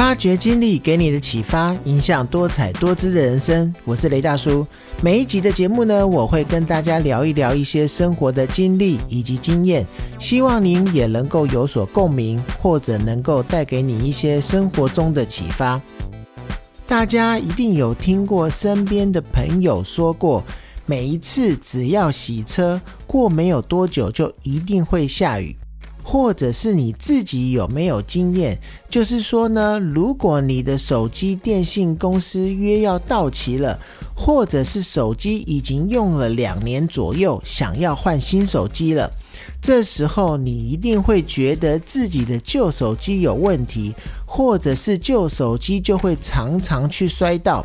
发掘经历给你的启发，影响多彩多姿的人生。我是雷大叔。每一集的节目呢，我会跟大家聊一聊一些生活的经历以及经验，希望您也能够有所共鸣，或者能够带给你一些生活中的启发。大家一定有听过身边的朋友说过，每一次只要洗车，过没有多久就一定会下雨。或者是你自己有没有经验？就是说呢，如果你的手机电信公司约要到期了，或者是手机已经用了两年左右，想要换新手机了，这时候你一定会觉得自己的旧手机有问题，或者是旧手机就会常常去摔到。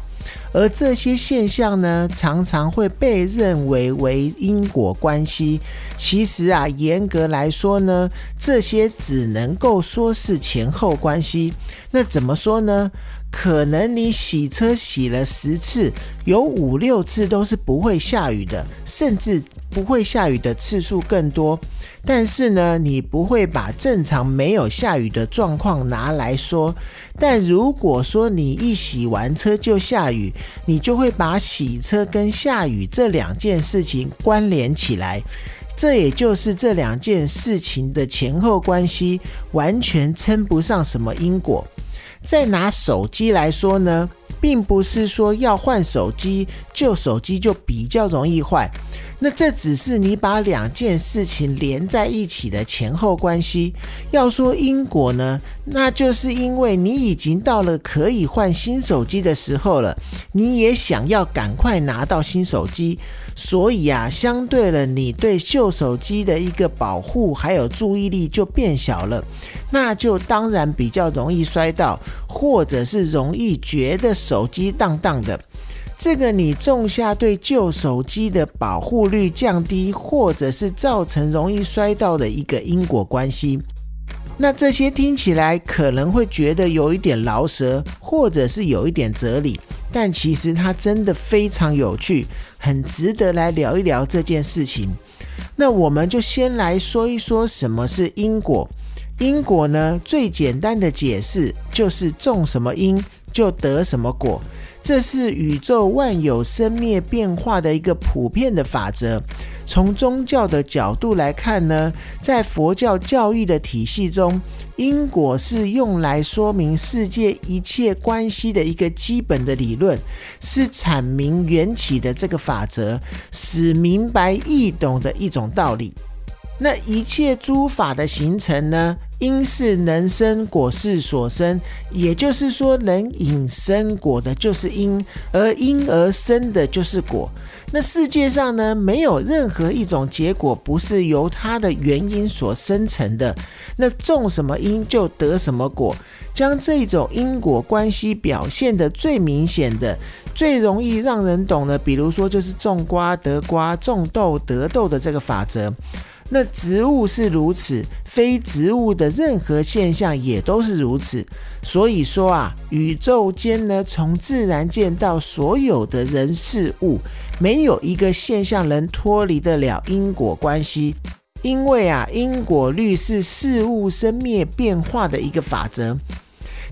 而这些现象呢，常常会被认为为因果关系。其实啊，严格来说呢，这些只能够说是前后关系。那怎么说呢？可能你洗车洗了十次，有五六次都是不会下雨的，甚至不会下雨的次数更多。但是呢，你不会把正常没有下雨的状况拿来说。但如果说你一洗完车就下雨，你就会把洗车跟下雨这两件事情关联起来。这也就是这两件事情的前后关系，完全称不上什么因果。再拿手机来说呢，并不是说要换手机，旧手机就比较容易坏。那这只是你把两件事情连在一起的前后关系。要说因果呢，那就是因为你已经到了可以换新手机的时候了，你也想要赶快拿到新手机。所以啊，相对了，你对旧手机的一个保护还有注意力就变小了，那就当然比较容易摔到，或者是容易觉得手机荡荡的。这个你种下对旧手机的保护率降低，或者是造成容易摔到的一个因果关系。那这些听起来可能会觉得有一点饶舌，或者是有一点哲理。但其实它真的非常有趣，很值得来聊一聊这件事情。那我们就先来说一说什么是因果。因果呢，最简单的解释就是种什么因就得什么果。这是宇宙万有生灭变化的一个普遍的法则。从宗教的角度来看呢，在佛教教育的体系中，因果是用来说明世界一切关系的一个基本的理论，是阐明缘起的这个法则，使明白易懂的一种道理。那一切诸法的形成呢？因是能生果是所生，也就是说，能引生果的就是因，而因而生的就是果。那世界上呢，没有任何一种结果不是由它的原因所生成的。那种什么因就得什么果，将这种因果关系表现的最明显的、最容易让人懂的，比如说就是种瓜得瓜，种豆得豆的这个法则。那植物是如此，非植物的任何现象也都是如此。所以说啊，宇宙间呢，从自然界到所有的人事物，没有一个现象能脱离得了因果关系。因为啊，因果律是事物生灭变化的一个法则。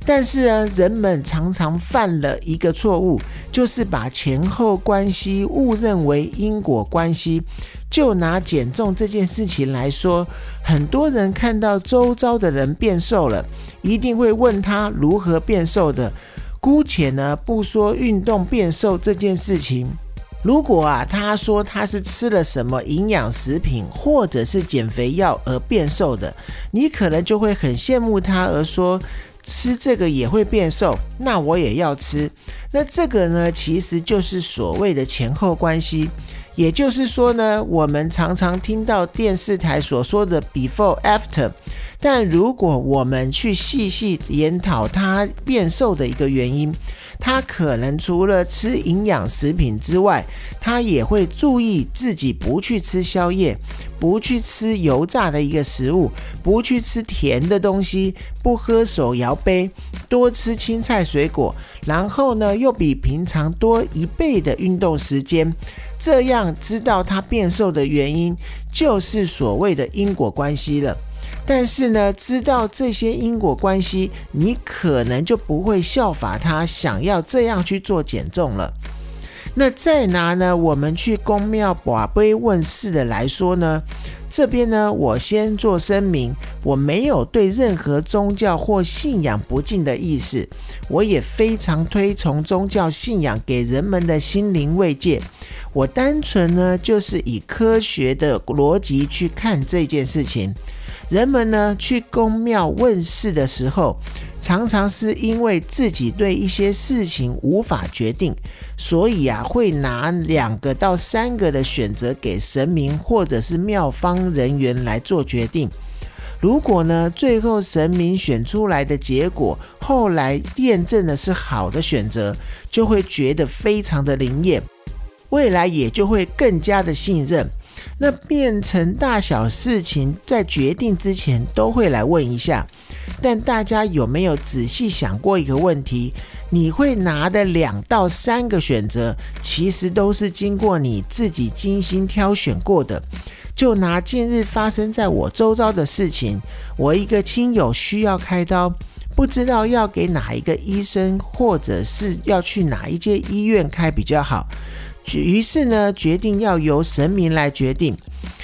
但是呢，人们常常犯了一个错误，就是把前后关系误认为因果关系。就拿减重这件事情来说，很多人看到周遭的人变瘦了，一定会问他如何变瘦的。姑且呢，不说运动变瘦这件事情，如果啊，他说他是吃了什么营养食品或者是减肥药而变瘦的，你可能就会很羡慕他，而说。吃这个也会变瘦，那我也要吃。那这个呢，其实就是所谓的前后关系。也就是说呢，我们常常听到电视台所说的 before after，但如果我们去细细研讨它变瘦的一个原因。他可能除了吃营养食品之外，他也会注意自己不去吃宵夜，不去吃油炸的一个食物，不去吃甜的东西，不喝手摇杯，多吃青菜水果，然后呢又比平常多一倍的运动时间，这样知道他变瘦的原因，就是所谓的因果关系了。但是呢，知道这些因果关系，你可能就不会效法他，想要这样去做减重了。那再拿呢，我们去公庙把杯问事的来说呢，这边呢，我先做声明，我没有对任何宗教或信仰不敬的意思，我也非常推崇宗教信仰给人们的心灵慰藉。我单纯呢，就是以科学的逻辑去看这件事情。人们呢去公庙问事的时候，常常是因为自己对一些事情无法决定，所以啊会拿两个到三个的选择给神明或者是庙方人员来做决定。如果呢最后神明选出来的结果后来验证的是好的选择，就会觉得非常的灵验，未来也就会更加的信任。那变成大小事情，在决定之前都会来问一下。但大家有没有仔细想过一个问题？你会拿的两到三个选择，其实都是经过你自己精心挑选过的。就拿近日发生在我周遭的事情，我一个亲友需要开刀，不知道要给哪一个医生，或者是要去哪一间医院开比较好。于是呢，决定要由神明来决定。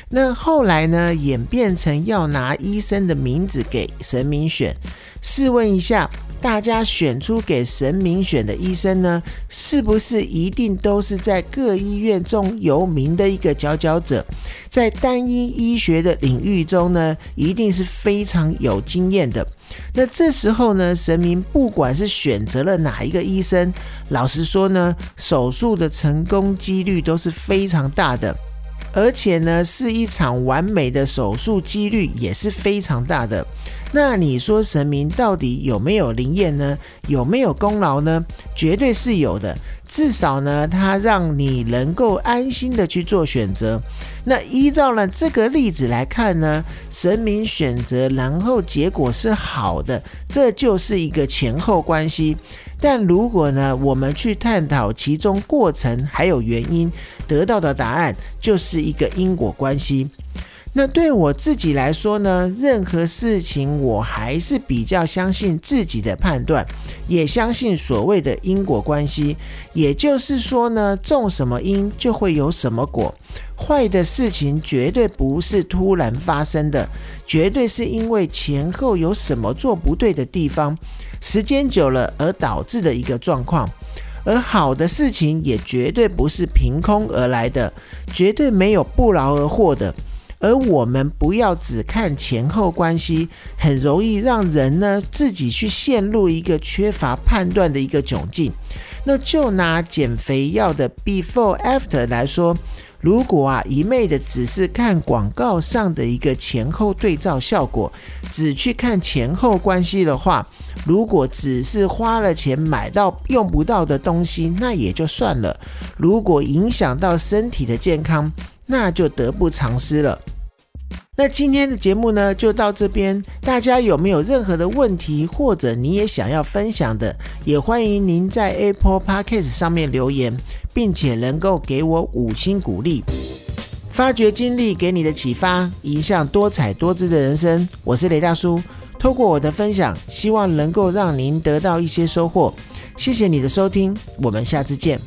那后来呢，演变成要拿医生的名字给神明选。试问一下，大家选出给神明选的医生呢，是不是一定都是在各医院中有名的一个佼佼者？在单一医学的领域中呢，一定是非常有经验的。那这时候呢，神明不管是选择了哪一个医生，老实说呢，手术的成功几率都是非常大的。而且呢，是一场完美的手术，几率也是非常大的。那你说神明到底有没有灵验呢？有没有功劳呢？绝对是有的。至少呢，他让你能够安心的去做选择。那依照了这个例子来看呢，神明选择，然后结果是好的，这就是一个前后关系。但如果呢，我们去探讨其中过程还有原因，得到的答案就是一个因果关系。那对我自己来说呢，任何事情我还是比较相信自己的判断，也相信所谓的因果关系。也就是说呢，种什么因就会有什么果。坏的事情绝对不是突然发生的，绝对是因为前后有什么做不对的地方，时间久了而导致的一个状况。而好的事情也绝对不是凭空而来的，绝对没有不劳而获的。而我们不要只看前后关系，很容易让人呢自己去陷入一个缺乏判断的一个窘境。那就拿减肥药的 before after 来说，如果啊一昧的只是看广告上的一个前后对照效果，只去看前后关系的话，如果只是花了钱买到用不到的东西，那也就算了；如果影响到身体的健康，那就得不偿失了。那今天的节目呢，就到这边。大家有没有任何的问题，或者你也想要分享的，也欢迎您在 Apple Podcast 上面留言，并且能够给我五星鼓励。发掘经历给你的启发，影响多彩多姿的人生。我是雷大叔，透过我的分享，希望能够让您得到一些收获。谢谢你的收听，我们下次见。